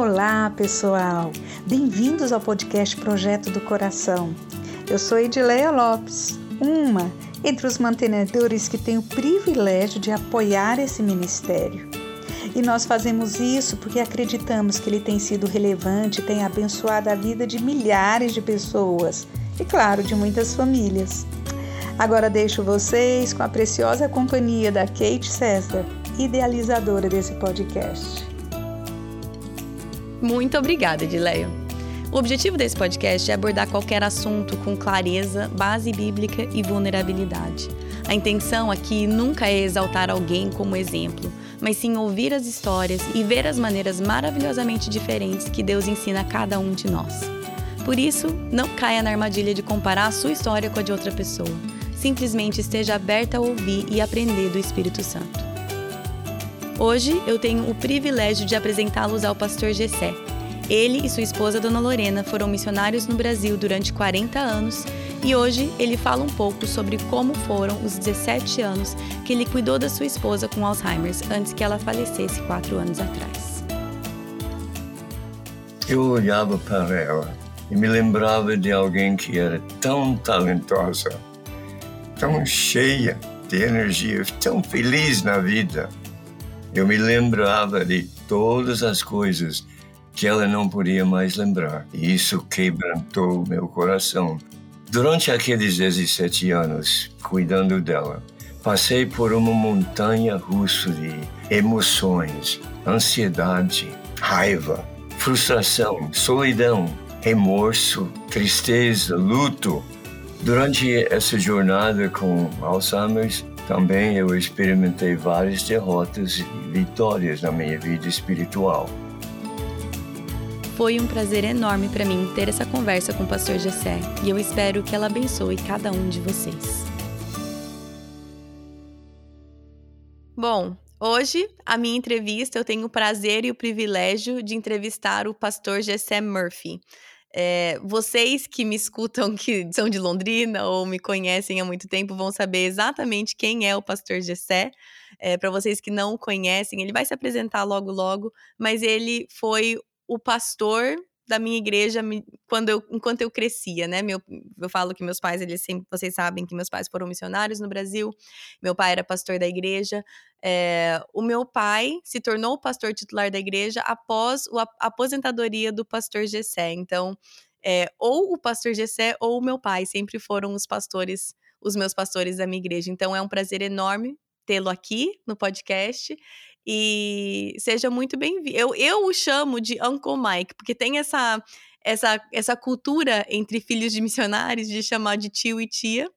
Olá, pessoal! Bem-vindos ao podcast Projeto do Coração. Eu sou Edileia Lopes, uma entre os mantenedores que tem o privilégio de apoiar esse ministério. E nós fazemos isso porque acreditamos que ele tem sido relevante e tem abençoado a vida de milhares de pessoas e, claro, de muitas famílias. Agora deixo vocês com a preciosa companhia da Kate César, idealizadora desse podcast. Muito obrigada, Edileia. O objetivo desse podcast é abordar qualquer assunto com clareza, base bíblica e vulnerabilidade. A intenção aqui nunca é exaltar alguém como exemplo, mas sim ouvir as histórias e ver as maneiras maravilhosamente diferentes que Deus ensina a cada um de nós. Por isso, não caia na armadilha de comparar a sua história com a de outra pessoa. Simplesmente esteja aberta a ouvir e aprender do Espírito Santo. Hoje eu tenho o privilégio de apresentá-los ao pastor Gessé. Ele e sua esposa Dona Lorena foram missionários no Brasil durante 40 anos e hoje ele fala um pouco sobre como foram os 17 anos que ele cuidou da sua esposa com Alzheimer antes que ela falecesse quatro anos atrás. Eu olhava para ela e me lembrava de alguém que era tão talentosa, tão cheia de energia, tão feliz na vida. Eu me lembrava de todas as coisas que ela não podia mais lembrar. E isso quebrantou meu coração. Durante aqueles 17 anos, cuidando dela, passei por uma montanha russa de emoções, ansiedade, raiva, frustração, solidão, remorso, tristeza, luto. Durante essa jornada com Alzheimer, também eu experimentei várias derrotas e vitórias na minha vida espiritual. Foi um prazer enorme para mim ter essa conversa com o pastor Jessé e eu espero que ela abençoe cada um de vocês. Bom, hoje, a minha entrevista, eu tenho o prazer e o privilégio de entrevistar o pastor Jessé Murphy. É, vocês que me escutam, que são de Londrina ou me conhecem há muito tempo, vão saber exatamente quem é o pastor Gessé. É, Para vocês que não o conhecem, ele vai se apresentar logo, logo, mas ele foi o pastor da minha igreja quando eu, enquanto eu crescia, né? Meu, eu falo que meus pais, eles sempre, vocês sabem que meus pais foram missionários no Brasil. Meu pai era pastor da igreja. É, o meu pai se tornou pastor titular da igreja após a aposentadoria do pastor Gessé. Então, é, ou o pastor Gessé ou o meu pai sempre foram os pastores, os meus pastores da minha igreja. Então, é um prazer enorme tê-lo aqui no podcast. E seja muito bem-vindo. Eu, eu o chamo de Uncle Mike, porque tem essa, essa, essa cultura entre filhos de missionários de chamar de tio e tia.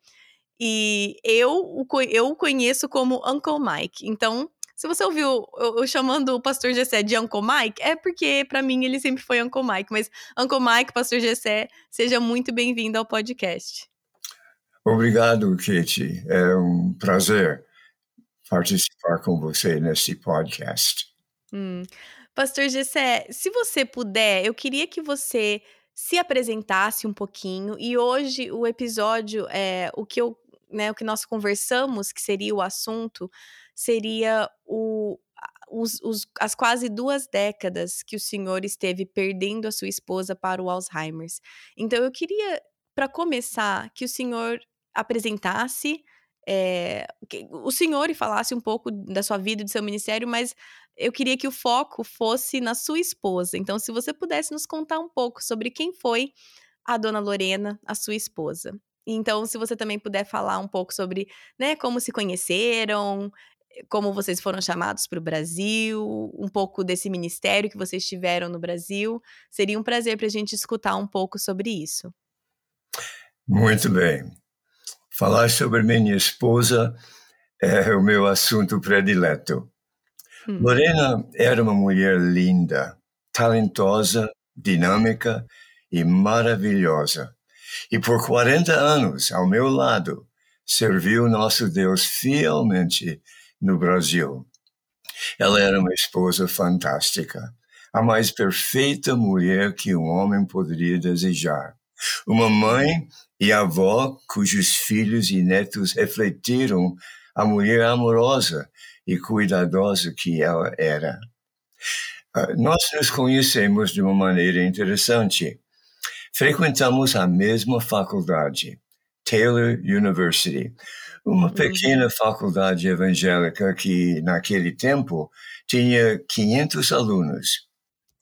E eu o, eu o conheço como Uncle Mike. Então, se você ouviu eu, eu chamando o pastor Gessé de Uncle Mike, é porque para mim ele sempre foi Uncle Mike. Mas Uncle Mike, pastor Gessé, seja muito bem-vindo ao podcast. Obrigado, Kate. É um prazer participar com você nesse podcast. Hum. Pastor Gessé, se você puder, eu queria que você se apresentasse um pouquinho e hoje o episódio é o que eu, né, o que nós conversamos, que seria o assunto, seria o os, os, as quase duas décadas que o senhor esteve perdendo a sua esposa para o Alzheimer. Então, eu queria, para começar, que o senhor apresentasse é, o senhor e falasse um pouco da sua vida e do seu ministério, mas eu queria que o foco fosse na sua esposa. Então, se você pudesse nos contar um pouco sobre quem foi a dona Lorena, a sua esposa. Então, se você também puder falar um pouco sobre né, como se conheceram, como vocês foram chamados para o Brasil, um pouco desse ministério que vocês tiveram no Brasil. Seria um prazer para a gente escutar um pouco sobre isso. Muito bem. Falar sobre minha esposa é o meu assunto predileto. Hum. Lorena era uma mulher linda, talentosa, dinâmica e maravilhosa. E por 40 anos ao meu lado, serviu nosso Deus fielmente no Brasil. Ela era uma esposa fantástica, a mais perfeita mulher que um homem poderia desejar. Uma mãe e avó cujos filhos e netos refletiram a mulher amorosa e cuidadosa que ela era. Uh, nós nos conhecemos de uma maneira interessante. Frequentamos a mesma faculdade, Taylor University, uma uhum. pequena faculdade evangélica que, naquele tempo, tinha 500 alunos.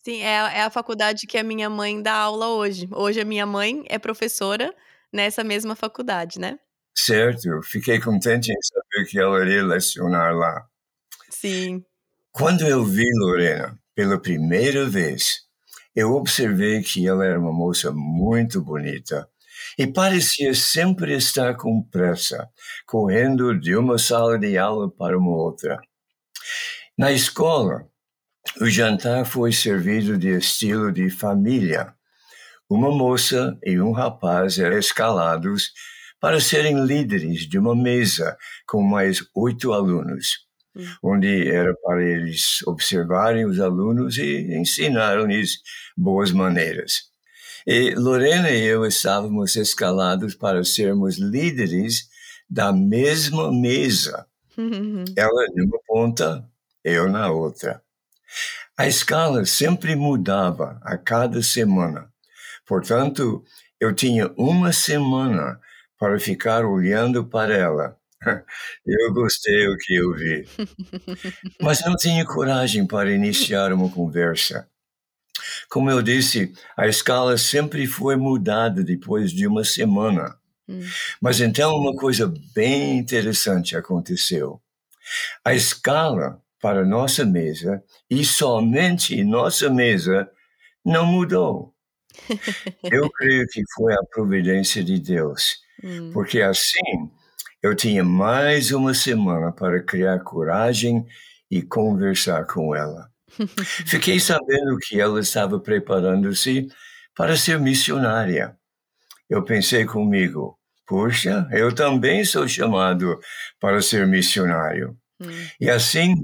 Sim, é, é a faculdade que a minha mãe dá aula hoje. Hoje a minha mãe é professora nessa mesma faculdade, né? Certo, fiquei contente em saber que ela iria lecionar lá. Sim. Quando eu vi Lorena pela primeira vez, eu observei que ela era uma moça muito bonita e parecia sempre estar com pressa, correndo de uma sala de aula para uma outra. Na escola, o jantar foi servido de estilo de família. Uma moça e um rapaz eram escalados para serem líderes de uma mesa com mais oito alunos, hum. onde era para eles observarem os alunos e ensinar-lhes boas maneiras. E Lorena e eu estávamos escalados para sermos líderes da mesma mesa. Ela numa ponta, eu na outra. A escala sempre mudava a cada semana. Portanto, eu tinha uma semana para ficar olhando para ela. Eu gostei do que eu vi. Mas não tinha coragem para iniciar uma conversa. Como eu disse, a escala sempre foi mudada depois de uma semana. Hum. Mas então uma coisa bem interessante aconteceu. A escala para nossa mesa e somente nossa mesa não mudou. Eu creio que foi a providência de Deus, hum. porque assim eu tinha mais uma semana para criar coragem e conversar com ela. Fiquei sabendo que ela estava preparando-se para ser missionária. Eu pensei comigo, puxa, eu também sou chamado para ser missionário. Hum. E assim,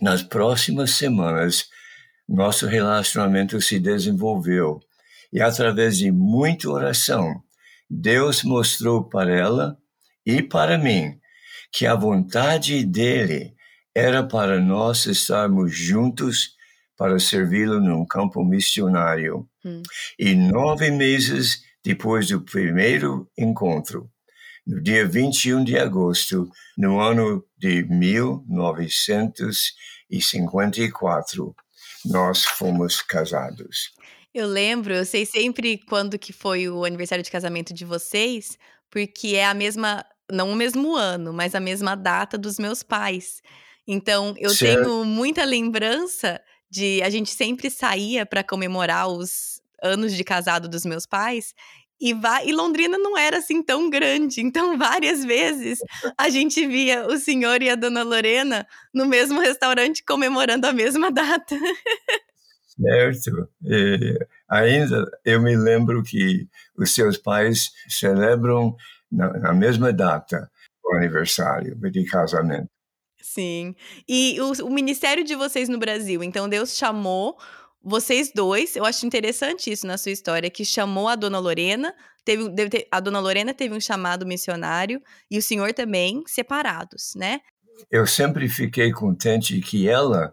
nas próximas semanas, nosso relacionamento se desenvolveu. E através de muita oração, Deus mostrou para ela e para mim que a vontade dele era para nós estarmos juntos para servi-lo num campo missionário. Hum. E nove meses depois do primeiro encontro, no dia 21 de agosto, no ano de 1954, nós fomos casados. Eu lembro, eu sei sempre quando que foi o aniversário de casamento de vocês, porque é a mesma, não o mesmo ano, mas a mesma data dos meus pais. Então, eu certo. tenho muita lembrança de a gente sempre saía para comemorar os anos de casado dos meus pais. E, e Londrina não era assim tão grande, então várias vezes a gente via o senhor e a dona Lorena no mesmo restaurante comemorando a mesma data. Certo. E ainda eu me lembro que os seus pais celebram na, na mesma data o aniversário de casamento. Sim. E o, o ministério de vocês no Brasil, então Deus chamou vocês dois, eu acho interessante isso na sua história, que chamou a dona Lorena, teve, ter, a dona Lorena teve um chamado missionário e o senhor também, separados, né? Eu sempre fiquei contente que ela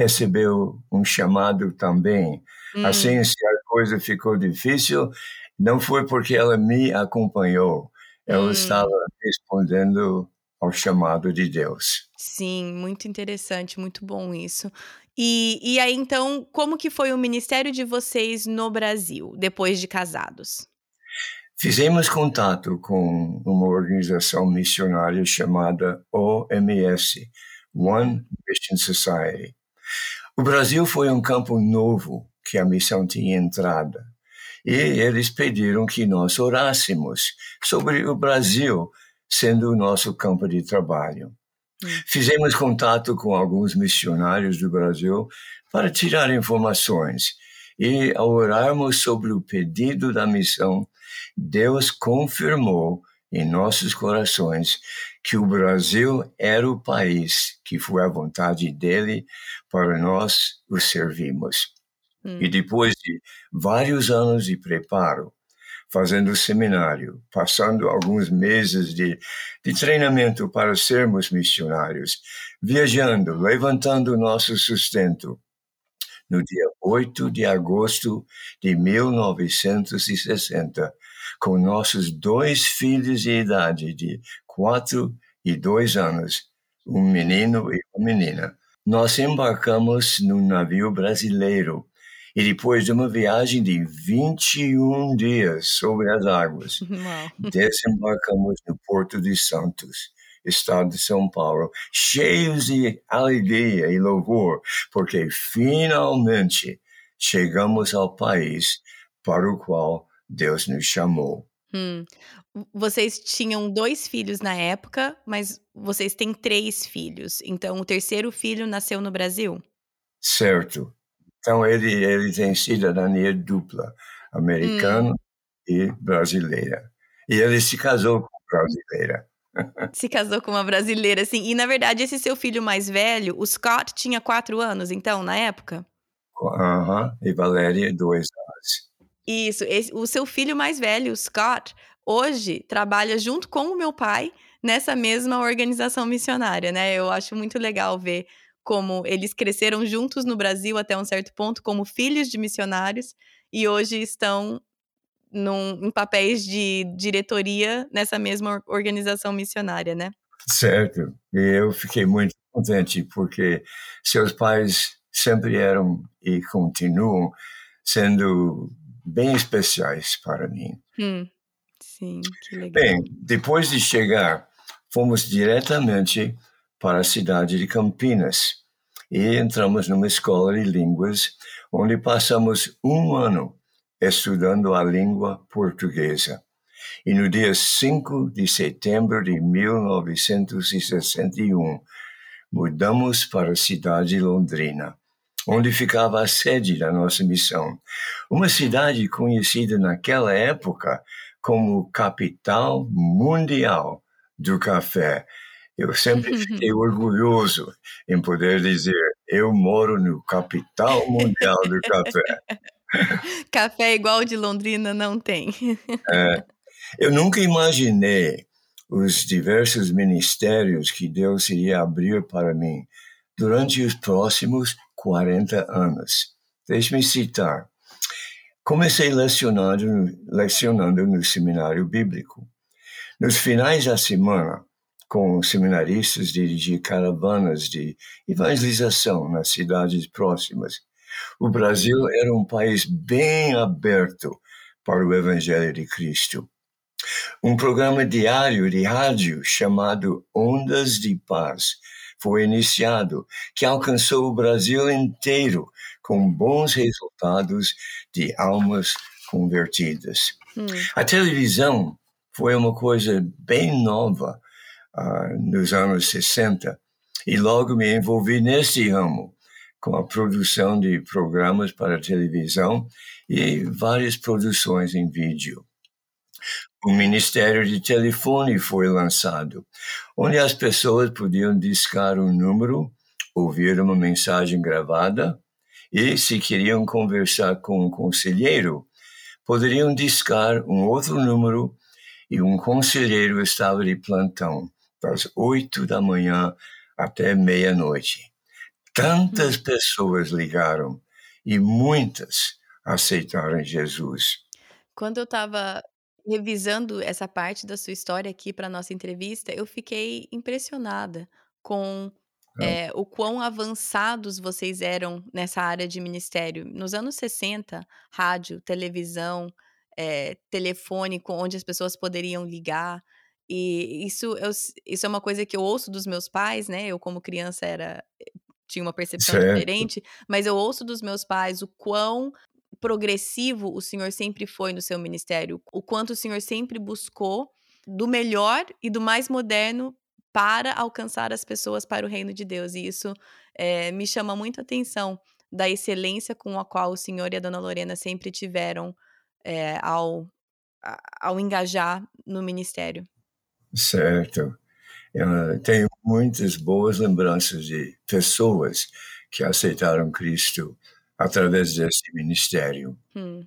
recebeu um chamado também. Hum. Assim, se a coisa ficou difícil, não foi porque ela me acompanhou, ela hum. estava respondendo ao chamado de Deus. Sim, muito interessante, muito bom isso. E, e aí, então, como que foi o ministério de vocês no Brasil, depois de casados? Fizemos contato com uma organização missionária chamada OMS, One Mission Society. O Brasil foi um campo novo que a missão tinha entrada. E eles pediram que nós orássemos sobre o Brasil sendo o nosso campo de trabalho. Hum. Fizemos contato com alguns missionários do Brasil para tirar informações. E ao orarmos sobre o pedido da missão, Deus confirmou em nossos corações que o Brasil era o país que foi a vontade dele para nós o servirmos. Hum. E depois de vários anos de preparo, fazendo seminário, passando alguns meses de, de treinamento para sermos missionários, viajando, levantando nosso sustento. No dia 8 de agosto de 1960, com nossos dois filhos de idade de quatro e dois anos, um menino e uma menina, nós embarcamos num navio brasileiro e depois de uma viagem de 21 dias sobre as águas, desembarcamos no Porto de Santos, estado de São Paulo, cheios de alegria e louvor, porque finalmente chegamos ao país para o qual Deus nos chamou. Hum. Vocês tinham dois filhos na época, mas vocês têm três filhos. Então, o terceiro filho nasceu no Brasil? Certo. Então, ele, ele tem cidadania dupla, americano hum. e brasileira. E ele se casou com brasileira. Se casou com uma brasileira, sim. E, na verdade, esse seu filho mais velho, o Scott, tinha quatro anos, então, na época? Aham, uh -huh. e Valéria, dois anos. Isso, esse, o seu filho mais velho, o Scott, hoje trabalha junto com o meu pai nessa mesma organização missionária, né? Eu acho muito legal ver como eles cresceram juntos no Brasil até um certo ponto, como filhos de missionários, e hoje estão num, em papéis de diretoria nessa mesma organização missionária, né? Certo. E eu fiquei muito contente, porque seus pais sempre eram e continuam sendo bem especiais para mim. Hum, sim, que legal. Bem, depois de chegar, fomos diretamente para a cidade de Campinas e entramos numa escola de línguas onde passamos um ano estudando a língua portuguesa. E no dia 5 de setembro de 1961, mudamos para a cidade de Londrina, onde ficava a sede da nossa missão. Uma cidade conhecida naquela época como capital mundial do café eu sempre fiquei orgulhoso em poder dizer: eu moro no capital mundial do café. café igual de Londrina não tem. é, eu nunca imaginei os diversos ministérios que Deus iria abrir para mim durante os próximos 40 anos. Deixe-me citar. Comecei lecionando, lecionando no seminário bíblico. Nos finais da semana, com seminaristas dirigir caravanas de evangelização nas cidades próximas. O Brasil era um país bem aberto para o Evangelho de Cristo. Um programa diário de rádio chamado Ondas de Paz foi iniciado, que alcançou o Brasil inteiro com bons resultados de almas convertidas. Hum. A televisão foi uma coisa bem nova uh, nos anos 60 e logo me envolvi nesse ramo com a produção de programas para televisão e várias produções em vídeo. O Ministério de Telefone foi lançado, onde as pessoas podiam discar um número, ouvir uma mensagem gravada e, se queriam conversar com um conselheiro, poderiam discar um outro número e um conselheiro estava de plantão das oito da manhã até meia-noite. Tantas uhum. pessoas ligaram e muitas aceitaram Jesus. Quando eu estava revisando essa parte da sua história aqui para nossa entrevista, eu fiquei impressionada com é, o quão avançados vocês eram nessa área de ministério. Nos anos 60, rádio, televisão, é, telefone, onde as pessoas poderiam ligar. E isso, eu, isso é uma coisa que eu ouço dos meus pais, né? Eu, como criança, era tinha uma percepção certo. diferente, mas eu ouço dos meus pais o quão progressivo o senhor sempre foi no seu ministério, o quanto o senhor sempre buscou do melhor e do mais moderno para alcançar as pessoas para o reino de Deus. E isso é, me chama muito a atenção da excelência com a qual o senhor e a dona Lorena sempre tiveram é, ao, ao engajar no ministério. Certo. Eu tenho muitas boas lembranças de pessoas que aceitaram Cristo através desse ministério. Hum.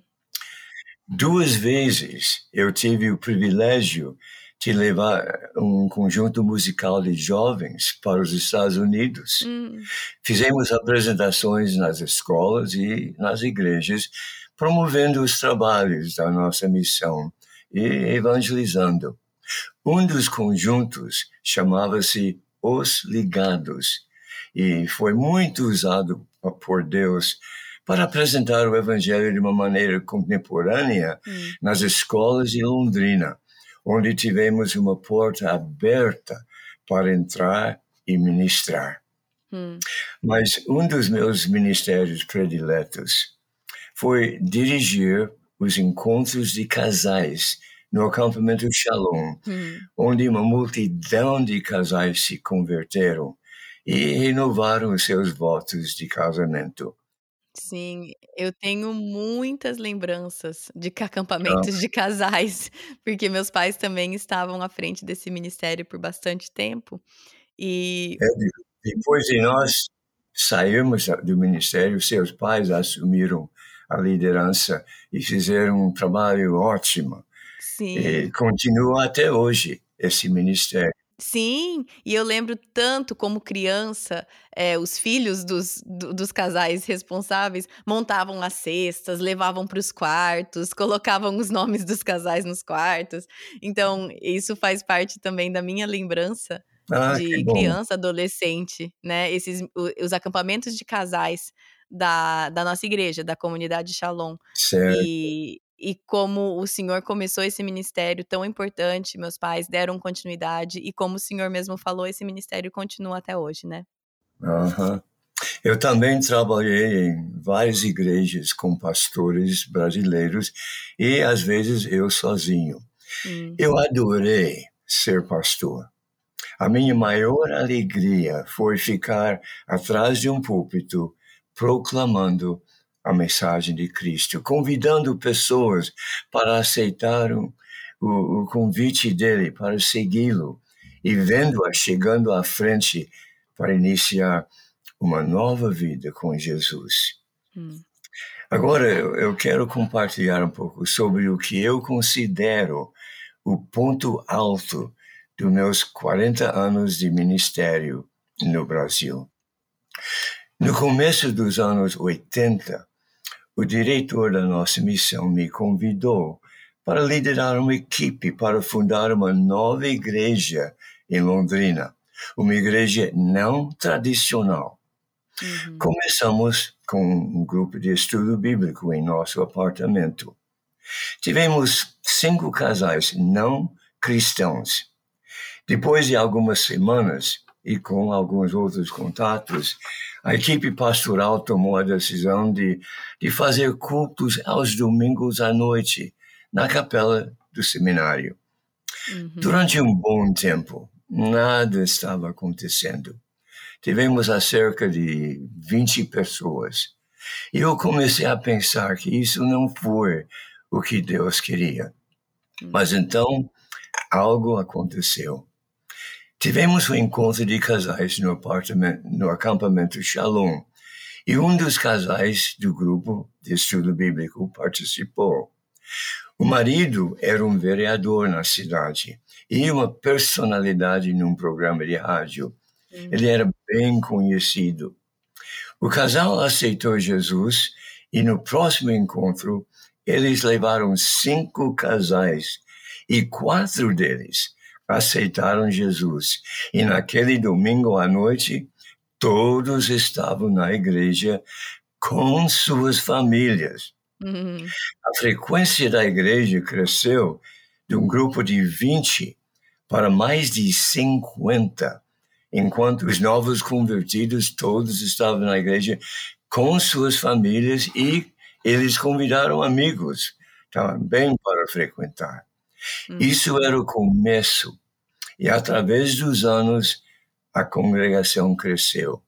Duas vezes eu tive o privilégio de levar um conjunto musical de jovens para os Estados Unidos. Hum. Fizemos apresentações nas escolas e nas igrejas, promovendo os trabalhos da nossa missão e evangelizando. Um dos conjuntos chamava-se Os Ligados e foi muito usado por Deus para apresentar o Evangelho de uma maneira contemporânea hum. nas escolas de Londrina, onde tivemos uma porta aberta para entrar e ministrar. Hum. Mas um dos meus ministérios prediletos foi dirigir os encontros de casais no acampamento Shalom, hum. onde uma multidão de casais se converteram e renovaram seus votos de casamento. Sim, eu tenho muitas lembranças de acampamentos de casais, porque meus pais também estavam à frente desse ministério por bastante tempo. E É, depois de nós sairmos do ministério, seus pais assumiram a liderança e fizeram um trabalho ótimo. Sim. E continua até hoje esse ministério. Sim, e eu lembro tanto como criança, eh, os filhos dos, do- dos casais responsáveis montavam as cestas, levavam para os quartos, colocavam os nomes dos casais nos quartos. Então, isso faz parte também da minha lembrança Ah, de criança, adolescente, né? Esses, os acampamentos de casais da, da nossa igreja, da comunidade Shalom. Certo. E, e como o Senhor começou esse ministério tão importante, meus pais deram continuidade, e como o Senhor mesmo falou, esse ministério continua até hoje, né? Uhum. Eu também trabalhei em várias igrejas com pastores brasileiros e às vezes eu sozinho. Hum. Eu adorei ser pastor. A minha maior alegria foi ficar atrás de um púlpito proclamando a mensagem de Cristo, convidando pessoas para aceitar o, o, o convite dele, para segui-lo, e vendo-a chegando à frente para iniciar uma nova vida com Jesus. Hum. Agora, eu quero compartilhar um pouco sobre o que eu considero o ponto alto dos meus 40 anos de ministério no Brasil. No começo dos anos 80, o diretor da nossa missão me convidou para liderar uma equipe para fundar uma nova igreja em Londrina, uma igreja não tradicional. Uhum. Começamos com um grupo de estudo bíblico em nosso apartamento. Tivemos cinco casais não cristãos. Depois de algumas semanas e com alguns outros contatos, a equipe pastoral tomou a decisão de, de fazer cultos aos domingos à noite na capela do seminário. Uhum. Durante um bom tempo, nada estava acontecendo. Tivemos a cerca de 20 pessoas. E eu comecei a pensar que isso não foi o que Deus queria. Mas então, algo aconteceu. Tivemos um encontro de casais no, apartamento, no acampamento Shalom, e um dos casais do grupo de estudo bíblico participou. O marido era um vereador na cidade e uma personalidade num programa de rádio. Uhum. Ele era bem conhecido. O casal aceitou Jesus e no próximo encontro eles levaram cinco casais e quatro deles aceitaram Jesus. E naquele domingo à noite, todos estavam na igreja com suas famílias. Uhum. A frequência da igreja cresceu de um grupo de 20 para mais de 50, enquanto os novos convertidos todos estavam na igreja com suas famílias e eles convidaram amigos também para frequentar. Uhum. Isso era o começo E através dos anos, a congregação cresceu.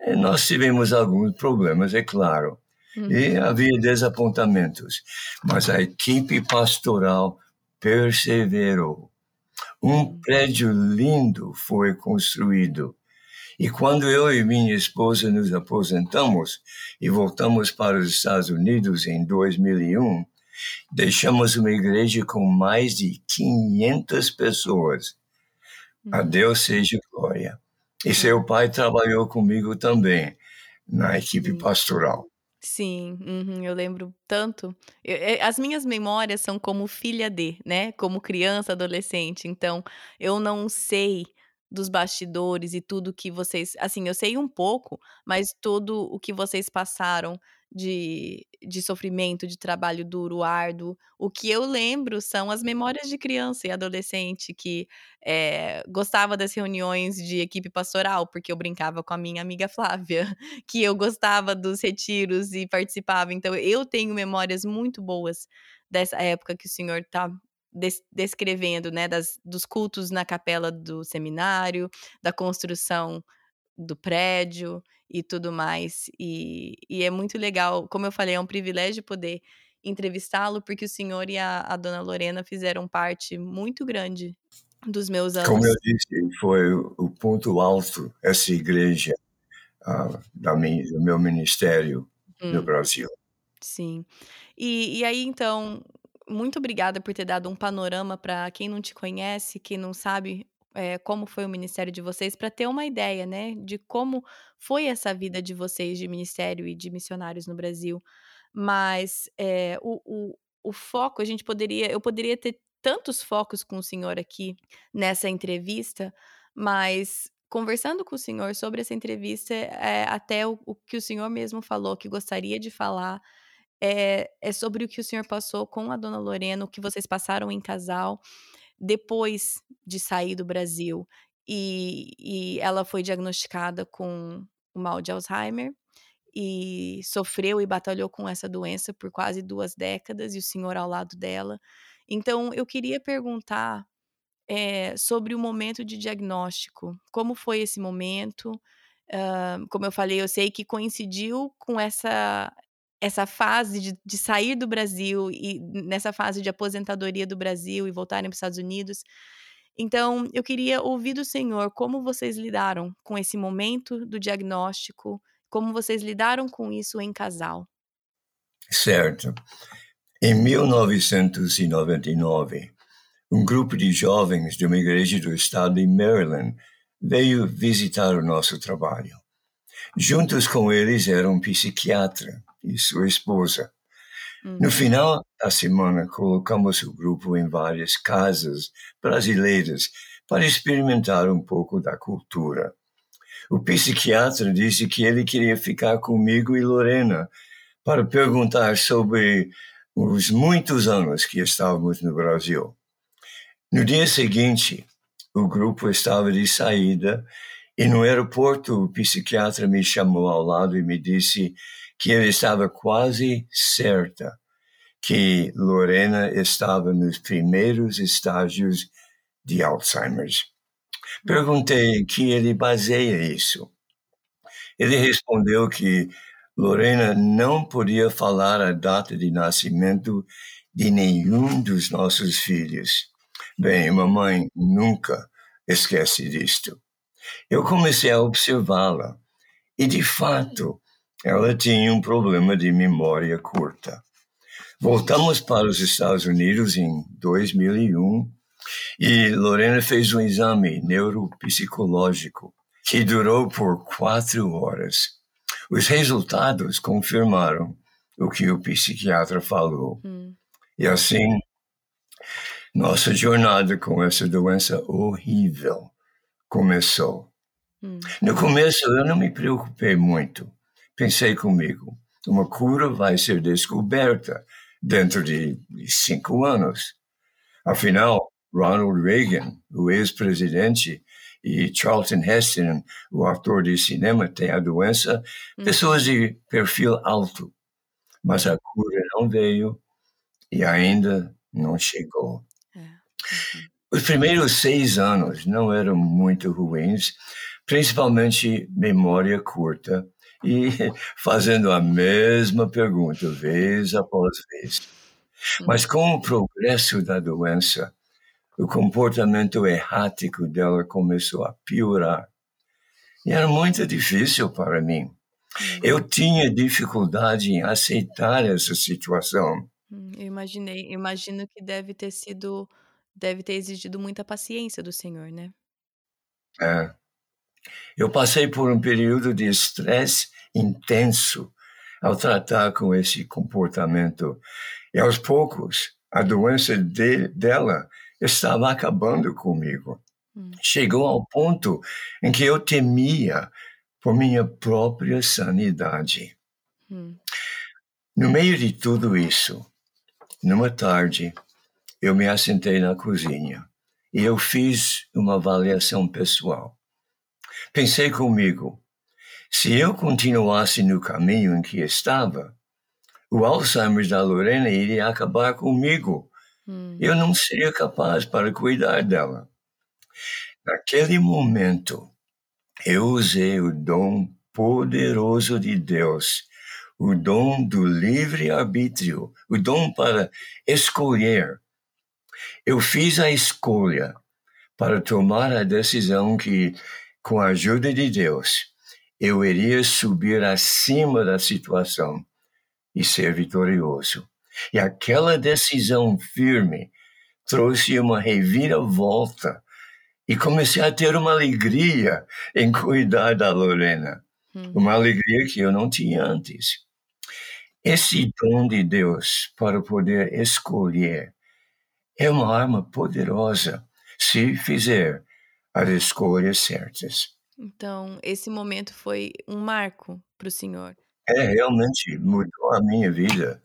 E nós tivemos alguns problemas, é claro. Uhum. E havia desapontamentos. Mas a equipe pastoral perseverou. Um uhum. prédio lindo foi construído. E quando eu e minha esposa nos aposentamos e voltamos para os Estados Unidos em 2001, deixamos uma igreja com mais de 500 pessoas. A uhum. Deus seja glória. E seu pai trabalhou comigo também na equipe pastoral. Sim, uhum, eu lembro tanto. Eu- eh, as minhas memórias são como filha de, né? Como criança, adolescente. Então, eu não sei dos bastidores e tudo que vocês. Assim, eu sei um pouco, mas tudo o que vocês passaram de, de sofrimento, de trabalho duro, árduo. O que eu lembro são as memórias de criança e adolescente que é, gostava das reuniões de equipe pastoral, porque eu brincava com a minha amiga Flávia, que eu gostava dos retiros e participava. Então, eu tenho memórias muito boas dessa época que o senhor está descrevendo, né, das, dos cultos na capela do seminário, da construção do prédio e tudo mais. E, e é muito legal, como eu falei, é um privilégio poder entrevistá-lo, porque o senhor e a, a dona Lorena fizeram parte muito grande dos meus anos. Como eu disse, foi o ponto alto essa igreja uh, da minha, do meu ministério hum. no Brasil. Sim. E, e aí, então, muito obrigada por ter dado um panorama para quem não te conhece, quem não sabe é, como foi o ministério de vocês, para ter uma ideia, né, de como foi essa vida de vocês de ministério e de missionários no Brasil. Mas é, o, o, o foco, a gente poderia, eu poderia ter tantos focos com o senhor aqui nessa entrevista, mas conversando com o senhor sobre essa entrevista, é, até o, o, que o senhor mesmo falou que gostaria de falar é, é, sobre o que o senhor passou com a dona Lorena, o que vocês passaram em casal depois de sair do Brasil e, e ela foi diagnosticada com o mal de Alzheimer e sofreu e batalhou com essa doença por quase duas décadas e o senhor ao lado dela. Então, eu queria perguntar é, sobre o momento de diagnóstico. Como foi esse momento? Uh, como eu falei, eu sei que coincidiu com essa essa fase de, de, sair do Brasil e nessa fase de aposentadoria do Brasil e voltarem para os Estados Unidos. Então, eu queria ouvir do Senhor como vocês lidaram com esse momento do diagnóstico, como vocês lidaram com isso em casal. Certo. Em 1999, um grupo de jovens de uma igreja do estado de Maryland veio visitar o nosso trabalho. Juntos com eles era um psiquiatra e sua esposa. Uhum. No final da semana, colocamos o grupo em várias casas brasileiras para experimentar um pouco da cultura. O psiquiatra disse que ele queria ficar comigo e Lorena para perguntar sobre os muitos anos que estávamos no Brasil. No dia seguinte, o grupo estava de saída e no aeroporto o psiquiatra me chamou ao lado e me disse que ele estava quase certa que Lorena estava nos primeiros estágios de Alzheimer's. Perguntei em que ele baseia isso. Ele respondeu que Lorena não podia falar a data de nascimento de nenhum dos nossos filhos. Bem, mamãe nunca esquece disto. Eu comecei a observá-la e, de fato, ela tinha um problema de memória curta. Voltamos para os Estados Unidos em 2001 e Lorena fez um exame neuropsicológico que durou por quatro horas. Os resultados confirmaram o que o psiquiatra falou. Hum. E assim, nossa jornada com essa doença horrível começou. Hum. No começo, eu não me preocupei muito pensei comigo, uma cura vai ser descoberta dentro de cinco anos. Afinal, Ronald Reagan, o ex-presidente, e Charlton Heston, o ator de cinema, têm a doença, hum. pessoas de perfil alto. Mas a cura não veio e ainda não chegou. É. Os primeiros seis anos não eram muito ruins, principalmente memória curta e fazendo a mesma pergunta vez após vez. Mas com o progresso da doença, o comportamento errático dela começou a piorar. E era muito difícil para mim. Hum. Eu tinha dificuldade em aceitar essa situação. Hum, eu imaginei, imagino que deve ter sido, deve ter exigido muita paciência do Senhor, né? É. Eu passei por um período de estresse intenso ao tratar com esse comportamento. E aos poucos, a doença de, dela estava acabando comigo. Hum. Chegou ao ponto em que eu temia por minha própria sanidade. Hum. No meio de tudo isso, numa tarde, eu me assentei na cozinha e eu fiz uma avaliação pessoal. Pensei comigo, se eu continuasse no caminho em que estava, o Alzheimer da Lorena iria acabar comigo. Hum. Eu não seria capaz para cuidar dela. Naquele momento, eu usei o dom poderoso de Deus, o dom do livre-arbítrio, o dom para escolher. Eu fiz a escolha para tomar a decisão que, com a ajuda de Deus, eu iria subir acima da situação e ser vitorioso. E aquela decisão firme trouxe uma reviravolta e comecei a ter uma alegria em cuidar da Lorena, hum. uma alegria que eu não tinha antes. Esse dom de Deus para poder escolher é uma arma poderosa se fizer as escolhas certas. Então, esse momento foi um marco para o senhor. É, realmente mudou a minha vida.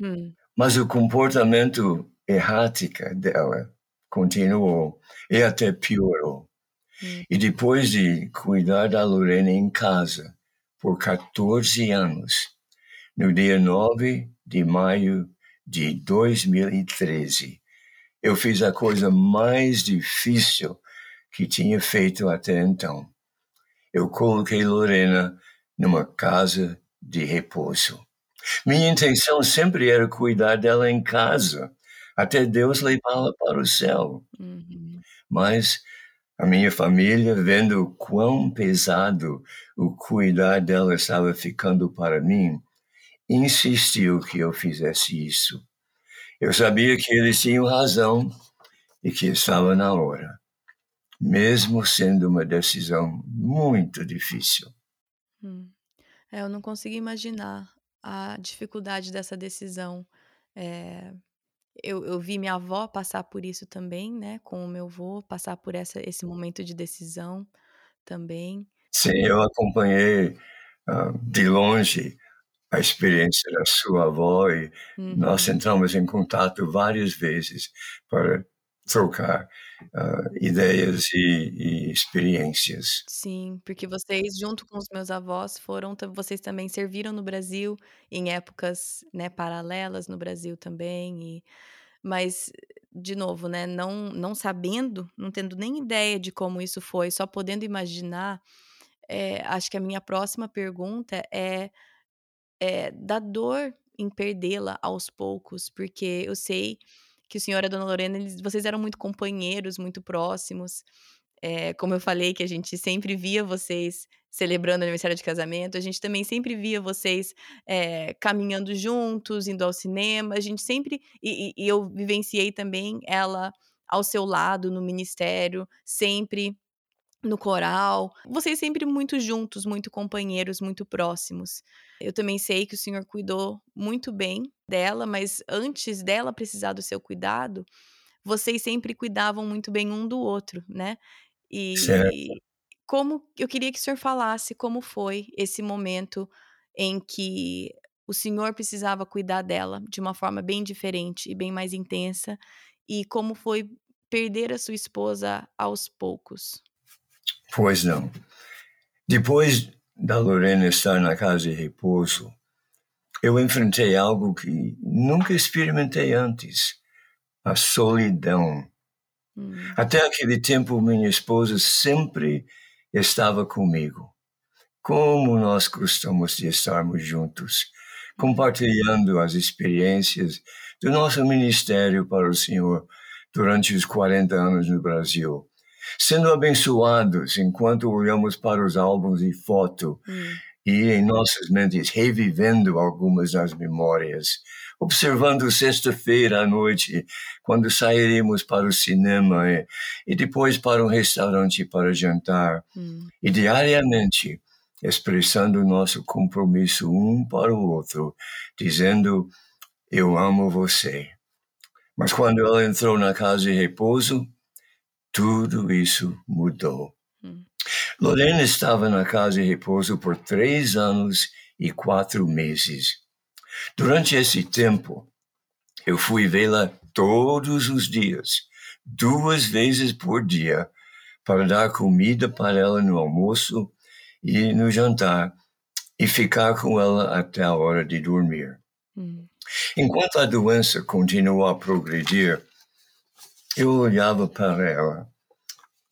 Hum. Mas o comportamento errático dela continuou e até piorou. Hum. E depois de cuidar da Lorena em casa por 14 anos, no dia 9 de maio de 2013, eu fiz a coisa mais difícil que tinha feito até então eu coloquei Lorena numa casa de repouso. Minha intenção sempre era cuidar dela em casa, até Deus levá-la para o céu. Uhum. Mas a minha família, vendo quão pesado o cuidar dela estava ficando para mim, insistiu que eu fizesse isso. Eu sabia que eles tinham razão e que estava na hora mesmo sendo uma decisão muito difícil. Hum. É, eu não consigo imaginar a dificuldade dessa decisão. É, eu, eu, vi minha avó passar por isso também, né? Com o meu avô, passar por essa, esse momento de decisão também. Sim, eu acompanhei uh, de longe a experiência da sua avó e uhum. nós entramos em contato várias vezes para trocar uh, ideias e, e, experiências. Sim, porque vocês, junto com os meus avós, foram, vocês também serviram no Brasil em épocas né, paralelas no Brasil também. E, mas, de novo, né, não, não sabendo, não tendo nem ideia de como isso foi, só podendo imaginar, é, acho que a minha próxima pergunta é, é da dor em perdê-la aos poucos, porque eu sei que o senhor e a dona Lorena, eles, vocês eram muito companheiros, muito próximos. É, como eu falei, que a gente sempre via vocês celebrando aniversário de casamento, a gente também sempre via vocês é, caminhando juntos, indo ao cinema, a gente sempre. E, e, eu vivenciei também ela ao seu lado no ministério, sempre no coral. Vocês sempre muito juntos, muito companheiros, muito próximos. Eu também sei que o senhor cuidou muito bem dela, mas antes dela precisar do seu cuidado, vocês sempre cuidavam muito bem um do outro, né? E certo. como eu queria que o senhor falasse como foi esse momento em que o senhor precisava cuidar dela de uma forma bem diferente e bem mais intensa e como foi perder a sua esposa aos poucos. Pois não. Depois da Lorena estar na casa de repouso, eu enfrentei algo que nunca experimentei antes: a solidão. Hum. Até aquele tempo, minha esposa sempre estava comigo. Como nós gostamos de estarmos juntos, compartilhando as experiências do nosso ministério para o Senhor durante os 40 anos no Brasil, sendo abençoados enquanto olhamos para os álbuns e foto hum. e em nossas mentes revivendo algumas das memórias, observando sexta-feira à noite, quando sairemos para o cinema e, e, depois para um restaurante para jantar, hum. e diariamente expressando nosso compromisso um para o outro, dizendo: Eu amo você. Mas quando ela entrou na casa de repouso, tudo isso mudou. Hum. Lorena estava na casa de repouso por três anos e quatro meses. Durante esse tempo, eu fui vê-la todos os dias, duas vezes por dia, para dar comida para ela no almoço e no jantar e ficar com ela até a hora de dormir. Hum. Enquanto a doença continuou a progredir, eu olhava para ela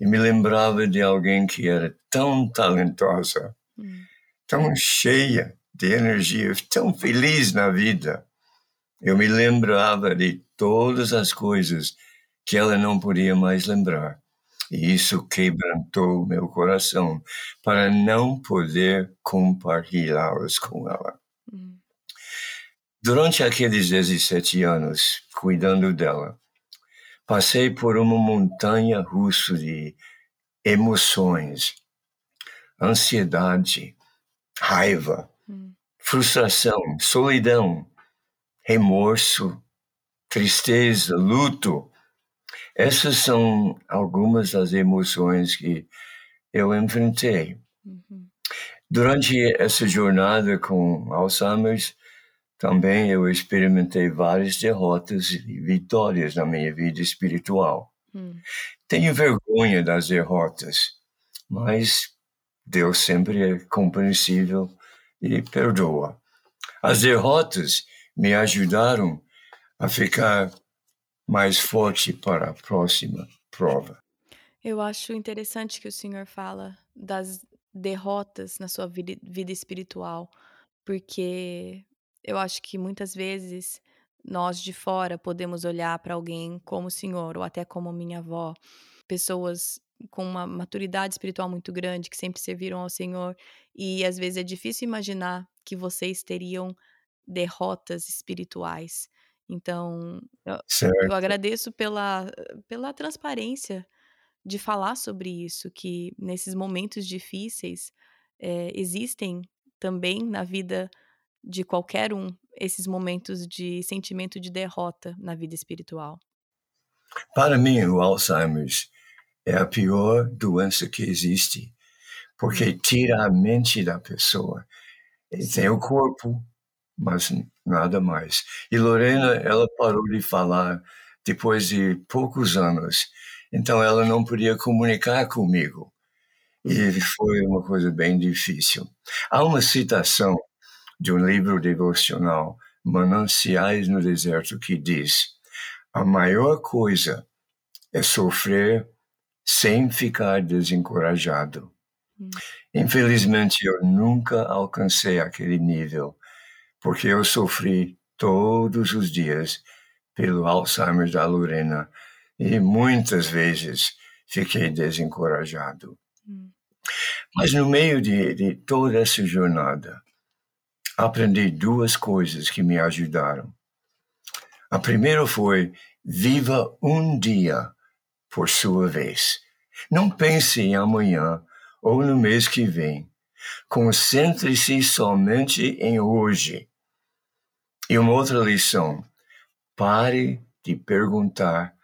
e me lembrava de alguém que era tão talentosa, hum. tão cheia de energia, tão feliz na vida. Eu me lembrava de todas as coisas que ela não podia mais lembrar. E isso quebrantou meu coração para não poder compartilhá-las com ela. Hum. Durante aqueles 17 anos, cuidando dela, passei por uma montanha russa de emoções, ansiedade, raiva, hum. frustração, solidão, remorso, tristeza, luto, essas são algumas das emoções que eu enfrentei. Uhum. Durante essa jornada com Alzheimer's, também eu experimentei várias derrotas e vitórias na minha vida espiritual. Uhum. Tenho vergonha das derrotas, mas Deus sempre é compreensível e perdoa. As derrotas me ajudaram a ficar mais forte para a próxima prova. Eu acho interessante que o senhor fala das derrotas na sua vida, vida espiritual, porque eu acho que muitas vezes nós de fora podemos olhar para alguém como o senhor ou até como minha avó, pessoas com uma maturidade espiritual muito grande que sempre serviram ao Senhor e às vezes é difícil imaginar que vocês teriam derrotas espirituais. Então, eu, eu agradeço pela, pela transparência de falar sobre isso, que nesses momentos difíceis é, existem também na vida de qualquer um esses momentos de sentimento de derrota na vida espiritual. Para mim, o Alzheimer's é a pior doença que existe, porque hum. tira a mente da pessoa. Ele tem o corpo, mas nada mais. E Lorena, ela parou de falar depois de poucos anos, então ela não podia comunicar comigo. E foi uma coisa bem difícil. Há uma citação de um livro devocional, Mananciais no Deserto, que diz: A maior coisa é sofrer sem ficar desencorajado. Hum. Infelizmente, eu nunca alcancei aquele nível porque eu sofri todos os dias pelo Alzheimer da Lorena e muitas vezes fiquei desencorajado. Hum. Mas no meio de, de toda essa jornada, aprendi duas coisas que me ajudaram. A primeira foi: viva um dia por sua vez. Não pense em amanhã ou no mês que vem. Concentre-se somente em hoje. E uma outra lição: pare de perguntar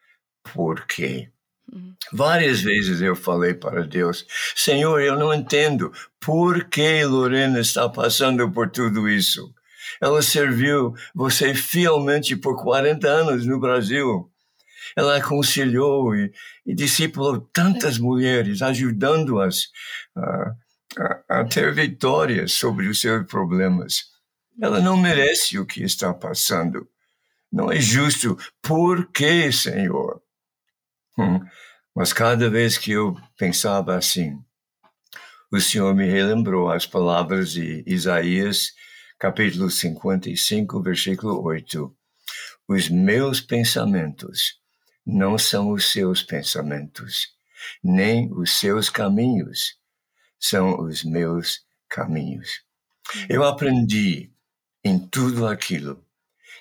por quê. Várias vezes eu falei para Deus: Senhor, eu não entendo por que Lorena está passando por tudo isso. Ela serviu você fielmente por 40 anos no Brasil. Ela aconselhou e, e discipulou tantas mulheres, ajudando-as a, a, a ter vitórias sobre os seus problemas. Ela não merece o que está passando. Não é justo. Por que, Senhor? Hum. Mas cada vez que eu pensava assim, o Senhor me relembrou as palavras de Isaías, capítulo 55, versículo 8. Os meus pensamentos não são os seus pensamentos, nem os seus caminhos são os meus caminhos. Eu aprendi em tudo aquilo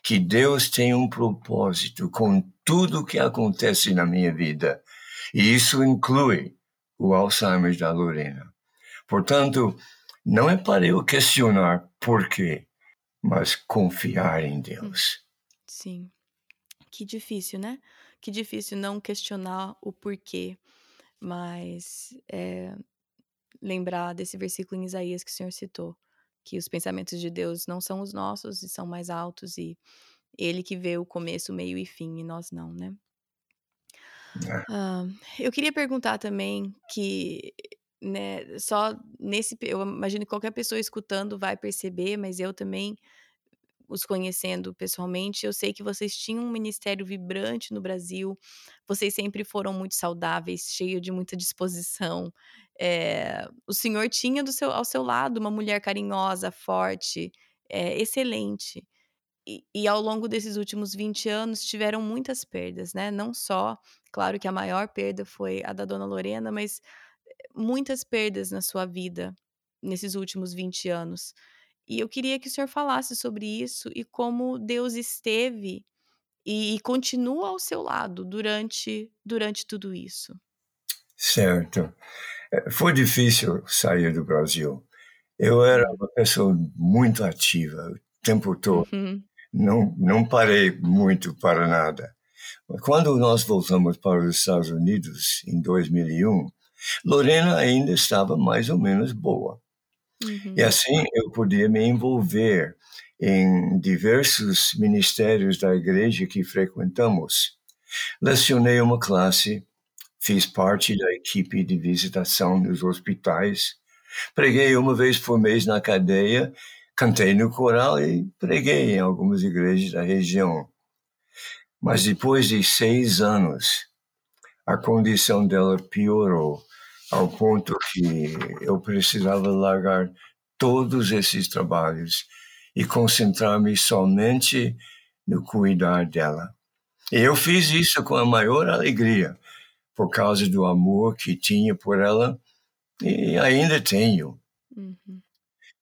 que Deus tem um propósito com tudo que acontece na minha vida, e isso inclui o Alzheimer da Lorena. Portanto, não é para eu questionar por quê, mas confiar em Deus. Sim. Que difícil, né? Que difícil não questionar o porquê, mas é, lembrar desse versículo em Isaías que o Senhor citou, que os pensamentos de Deus não são os nossos e são mais altos e ele que vê o começo, meio e fim e nós não, né? É. Ah, eu queria perguntar também que, né, só nesse, eu imagino que qualquer pessoa escutando vai perceber, mas eu também os conhecendo pessoalmente, eu sei que vocês tinham um ministério vibrante no Brasil, vocês sempre foram muito saudáveis, cheios de muita disposição. É, o senhor tinha do seu, ao seu lado uma mulher carinhosa, forte, é, excelente. E, e, ao longo desses últimos 20 anos tiveram muitas perdas, né? Não só, claro que a maior perda foi a da dona Lorena, mas eh, muitas perdas na sua vida nesses últimos 20 anos. E eu queria que o senhor falasse sobre isso e como Deus esteve e, e continua ao seu lado durante, durante tudo isso. Certo. É, foi difícil sair do Brasil. Eu era uma pessoa muito ativa o tempo todo. Uhum. Não, não parei muito para nada. Quando nós voltamos para os Estados Unidos em 2001, Lorena ainda estava mais ou menos boa. Uhum. E assim eu podia me envolver em diversos ministérios da igreja que frequentamos. Lecionei uma classe, fiz parte da equipe de visitação nos hospitais, preguei uma vez por mês na cadeia, cantei no coral e preguei em algumas igrejas da região. Mas depois de seis anos, a condição dela piorou ao ponto que eu precisava largar todos esses trabalhos e concentrar-me somente no cuidar dela. E eu fiz isso com a maior alegria, por causa do amor que tinha por ela e ainda tenho. Uhum.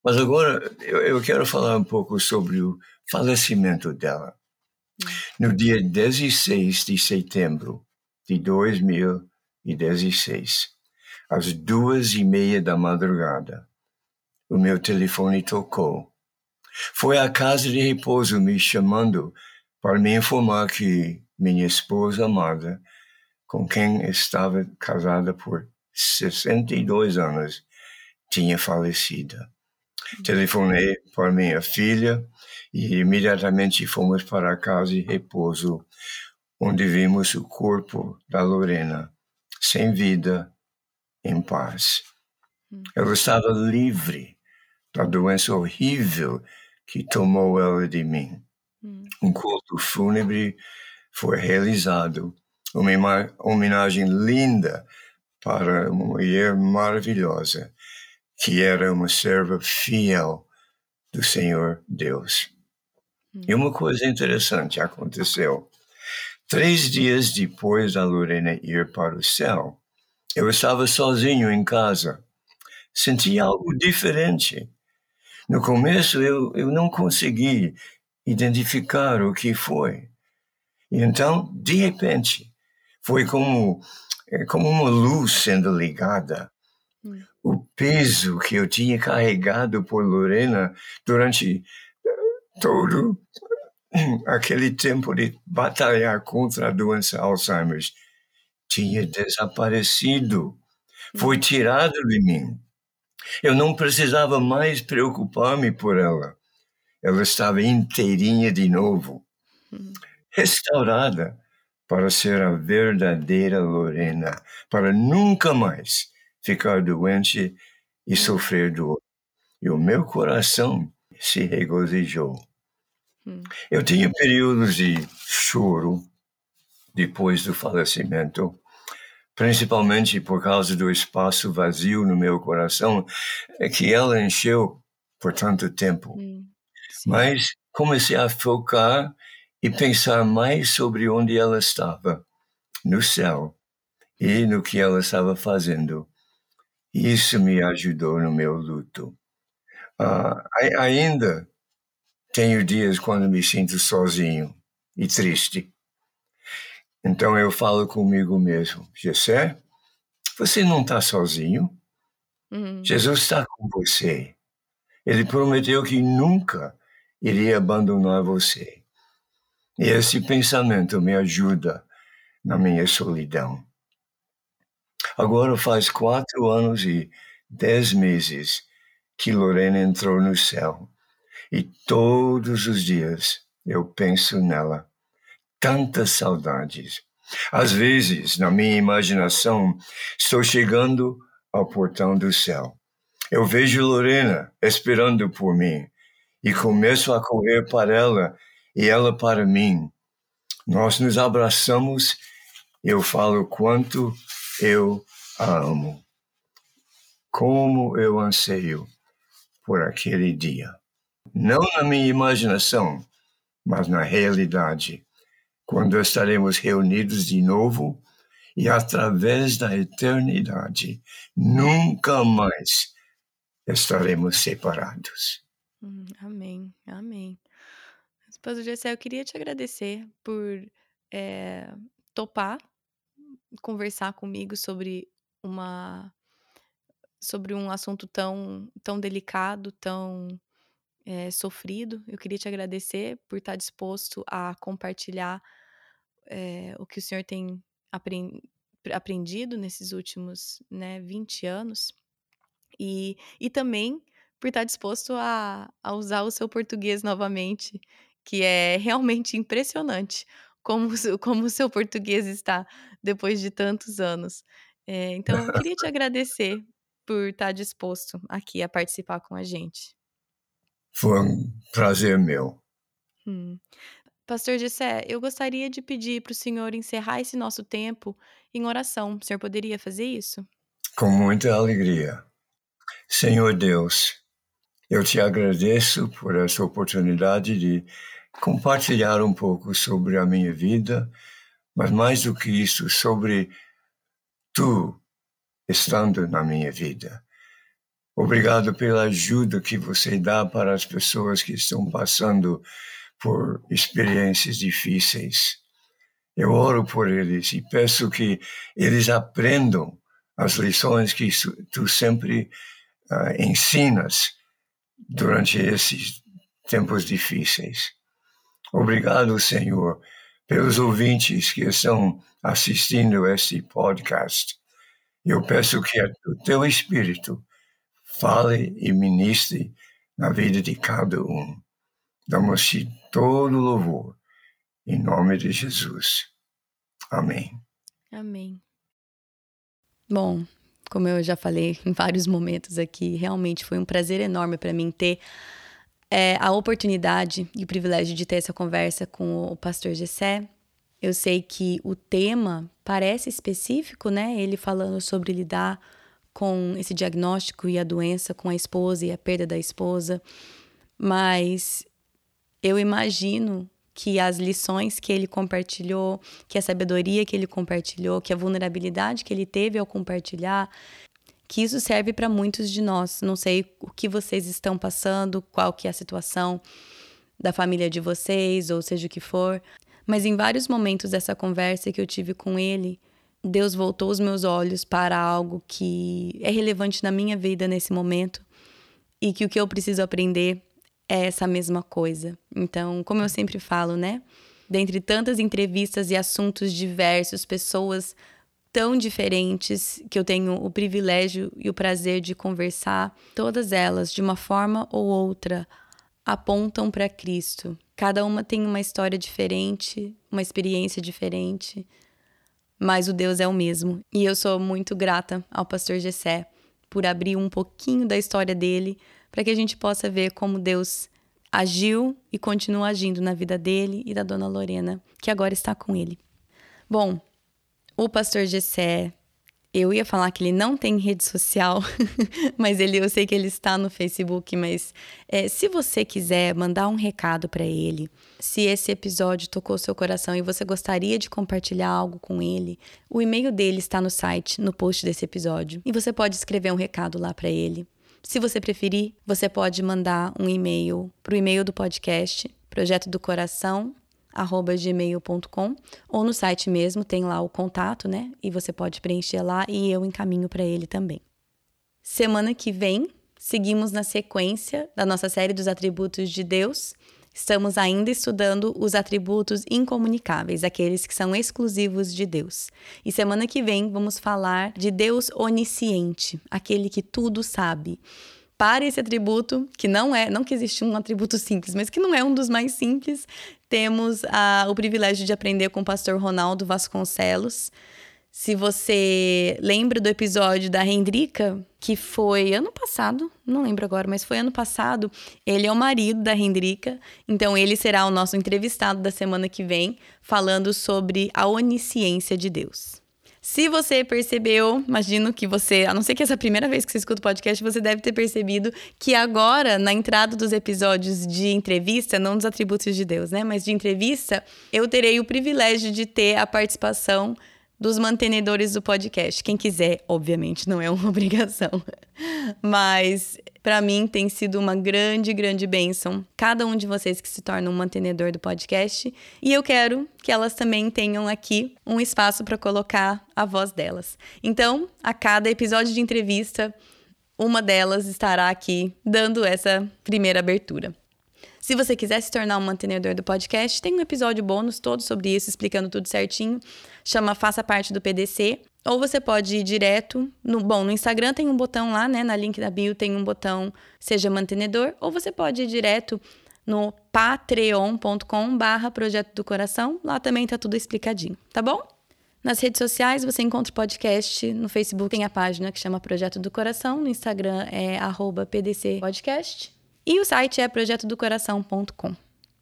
Mas agora eu, eu, quero falar um pouco sobre o falecimento dela. No dia 16 de setembro de 2016, às duas e meia da madrugada. O meu telefone tocou. Foi a casa de repouso me chamando para me informar que minha esposa amada, com quem estava casada por 62 anos, tinha falecido. Telefonei para minha filha e imediatamente fomos para a casa de repouso, onde vimos o corpo da Lorena, sem vida, em paz. Hum. Ela estava livre da doença horrível que tomou ela de mim. Hum. Um culto fúnebre foi realizado, uma homenagem linda para uma mulher maravilhosa, que era uma serva fiel do Senhor Deus. Hum. E uma coisa interessante aconteceu. Três dias depois da Lorena ir para o céu, eu estava sozinho em casa. Senti algo diferente. No começo eu, eu não consegui identificar o que foi. E então, de repente, foi como, é, como uma luz sendo ligada. O peso que eu tinha carregado por Lorena durante eh, todo aquele tempo de batalhar contra a doença Alzheimer tinha desaparecido, foi uhum. tirado de mim. Eu não precisava mais preocupar-me por ela. Ela estava inteirinha de novo, uhum. restaurada para ser a verdadeira Lorena, para nunca mais ficar doente e sofrer dor. E o meu coração se regozijou. Eu tinha períodos de choro depois do falecimento, principalmente por causa do espaço vazio no meu coração é que ela encheu por tanto tempo. Hum, Mas comecei a focar e pensar mais sobre onde ela estava, no céu, e no que ela estava fazendo. Isso me ajudou no meu luto. Uh, ainda tenho dias quando me sinto sozinho e triste. Então eu falo comigo mesmo, Jessé, você não está sozinho. Uhum. Jesus está com você. Ele prometeu que nunca iria abandonar você. E esse pensamento me ajuda na minha solidão. Agora faz quatro anos e dez meses que Lorena entrou no céu. E todos os dias eu penso nela. Tantas saudades. Às vezes, na minha imaginação, estou chegando ao portão do céu. Eu vejo Lorena esperando por mim e começo a correr para ela e ela para mim. Nós nos abraçamos eu falo quanto eu a amo. Como eu anseio por aquele dia. Não na minha imaginação, mas na realidade, quando estaremos reunidos de novo e através da eternidade, nunca mais estaremos separados. Hum, amém, amém. Esposo Gessé, eu queria te agradecer por é, topar conversar comigo sobre uma sobre um assunto tão tão delicado, tão é, sofrido. Eu queria te agradecer por estar disposto a compartilhar é, o que o senhor tem aprendido nesses últimos né, 20 anos. E, e também por estar disposto a, a usar o seu português novamente, que é realmente impressionante como, como o seu português está depois de tantos anos. É, então, eu queria te agradecer por estar disposto aqui a participar com a gente. Foi um prazer meu. Hum. Pastor Gessé, eu gostaria de pedir para o senhor encerrar esse nosso tempo em oração. O senhor poderia fazer isso? Com muita alegria. Senhor Deus, eu te agradeço por essa oportunidade de compartilhar um pouco sobre a minha vida, mas mais do que isso, sobre tu estando na minha vida. Obrigado pela ajuda que você dá para as pessoas que estão passando por experiências difíceis. Eu oro por eles e peço que eles aprendam as lições que tu sempre uh, ensinas durante esses tempos difíceis. Obrigado, Senhor, pelos ouvintes que estão assistindo este podcast. Eu peço que o teu Espírito fale e ministre na vida de cada um. Damos-te todo louvor, em nome de Jesus. Amém. Amém. Bom, como eu já falei em vários momentos aqui, realmente foi um prazer enorme para mim ter é, a oportunidade e o privilégio de ter essa conversa com o pastor Gessé. Eu sei que o tema parece específico, né? Ele falando sobre lidar com esse diagnóstico e a doença com a esposa e a perda da esposa, mas eu imagino que as lições que ele compartilhou, que a sabedoria que ele compartilhou, que a vulnerabilidade que ele teve ao compartilhar, que isso serve para muitos de nós. Não sei o que vocês estão passando, qual que é a situação da família de vocês, ou seja o que for, mas em vários momentos dessa conversa que eu tive com ele, Deus voltou os meus olhos para algo que é relevante na minha vida nesse momento e que o que eu preciso aprender é essa mesma coisa. Então, como eu sempre falo, né? Dentre tantas entrevistas e assuntos diversos, pessoas tão diferentes que eu tenho o privilégio e o prazer de conversar, todas elas, de uma forma ou outra, apontam para Cristo. Cada uma tem uma história diferente, uma experiência diferente, mas o Deus é o mesmo. E eu sou muito grata ao pastor Gessé por abrir um pouquinho da história dele para que a gente possa ver como Deus agiu e continua agindo na vida dele e da dona Lorena, que agora está com ele. Bom, o pastor Gessé Eu ia falar que ele não tem rede social, mas ele, eu sei que ele está no Facebook. Mas é, se você quiser mandar um recado para ele, se esse episódio tocou seu coração e você gostaria de compartilhar algo com ele, o e-mail dele está no site, no post desse episódio, e você pode escrever um recado lá para ele. Se você preferir, você pode mandar um e-mail para o e-mail do podcast, projeto do coração gmail.com ou no site mesmo tem lá o contato, né? E você pode preencher lá e eu encaminho para ele também. Semana que vem, seguimos na sequência da nossa série dos atributos de Deus. Estamos ainda estudando os atributos incomunicáveis, aqueles que são exclusivos de Deus. E semana que vem vamos falar de Deus onisciente, aquele que tudo sabe para esse atributo, que não é, não que existe um atributo simples, mas que não é um dos mais simples, temos a, o privilégio de aprender com o pastor Ronaldo Vasconcelos. Se você lembra do episódio da Rendrica, que foi ano passado, não lembro agora, mas foi ano passado, ele é o marido da Rendrica, então ele será o nosso entrevistado da semana que vem, falando sobre a onisciência de Deus. Se você percebeu, imagino que você, a não ser que essa é a primeira vez que você escuta o podcast, você deve ter percebido que agora, na entrada dos episódios de entrevista, não dos atributos de Deus, né? Mas de entrevista, eu terei o privilégio de ter a participação dos mantenedores do podcast. Quem quiser, obviamente, não é uma obrigação. Mas para mim tem sido uma grande, grande bênção cada um de vocês que se torna um mantenedor do podcast. E eu quero que elas também tenham aqui um espaço para colocar a voz delas. Então, a cada episódio de entrevista, uma delas estará aqui dando essa primeira abertura. Se você quiser se tornar um mantenedor do podcast, tem um episódio bônus todo sobre isso, explicando tudo certinho. Chama Faça Parte do PDC. Ou você pode ir direto no. Bom, no Instagram tem um botão lá, né? Na link da bio tem um botão Seja Mantenedor. Ou você pode ir direto no patreon.com barra Projeto do Coração. Lá também tá tudo explicadinho, tá bom? Nas redes sociais você encontra o podcast. No Facebook tem a página que chama Projeto do Coração. No Instagram é arroba PDC Podcast. E o site é projetodocoração.com.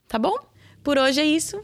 Tá bom? Por hoje é isso.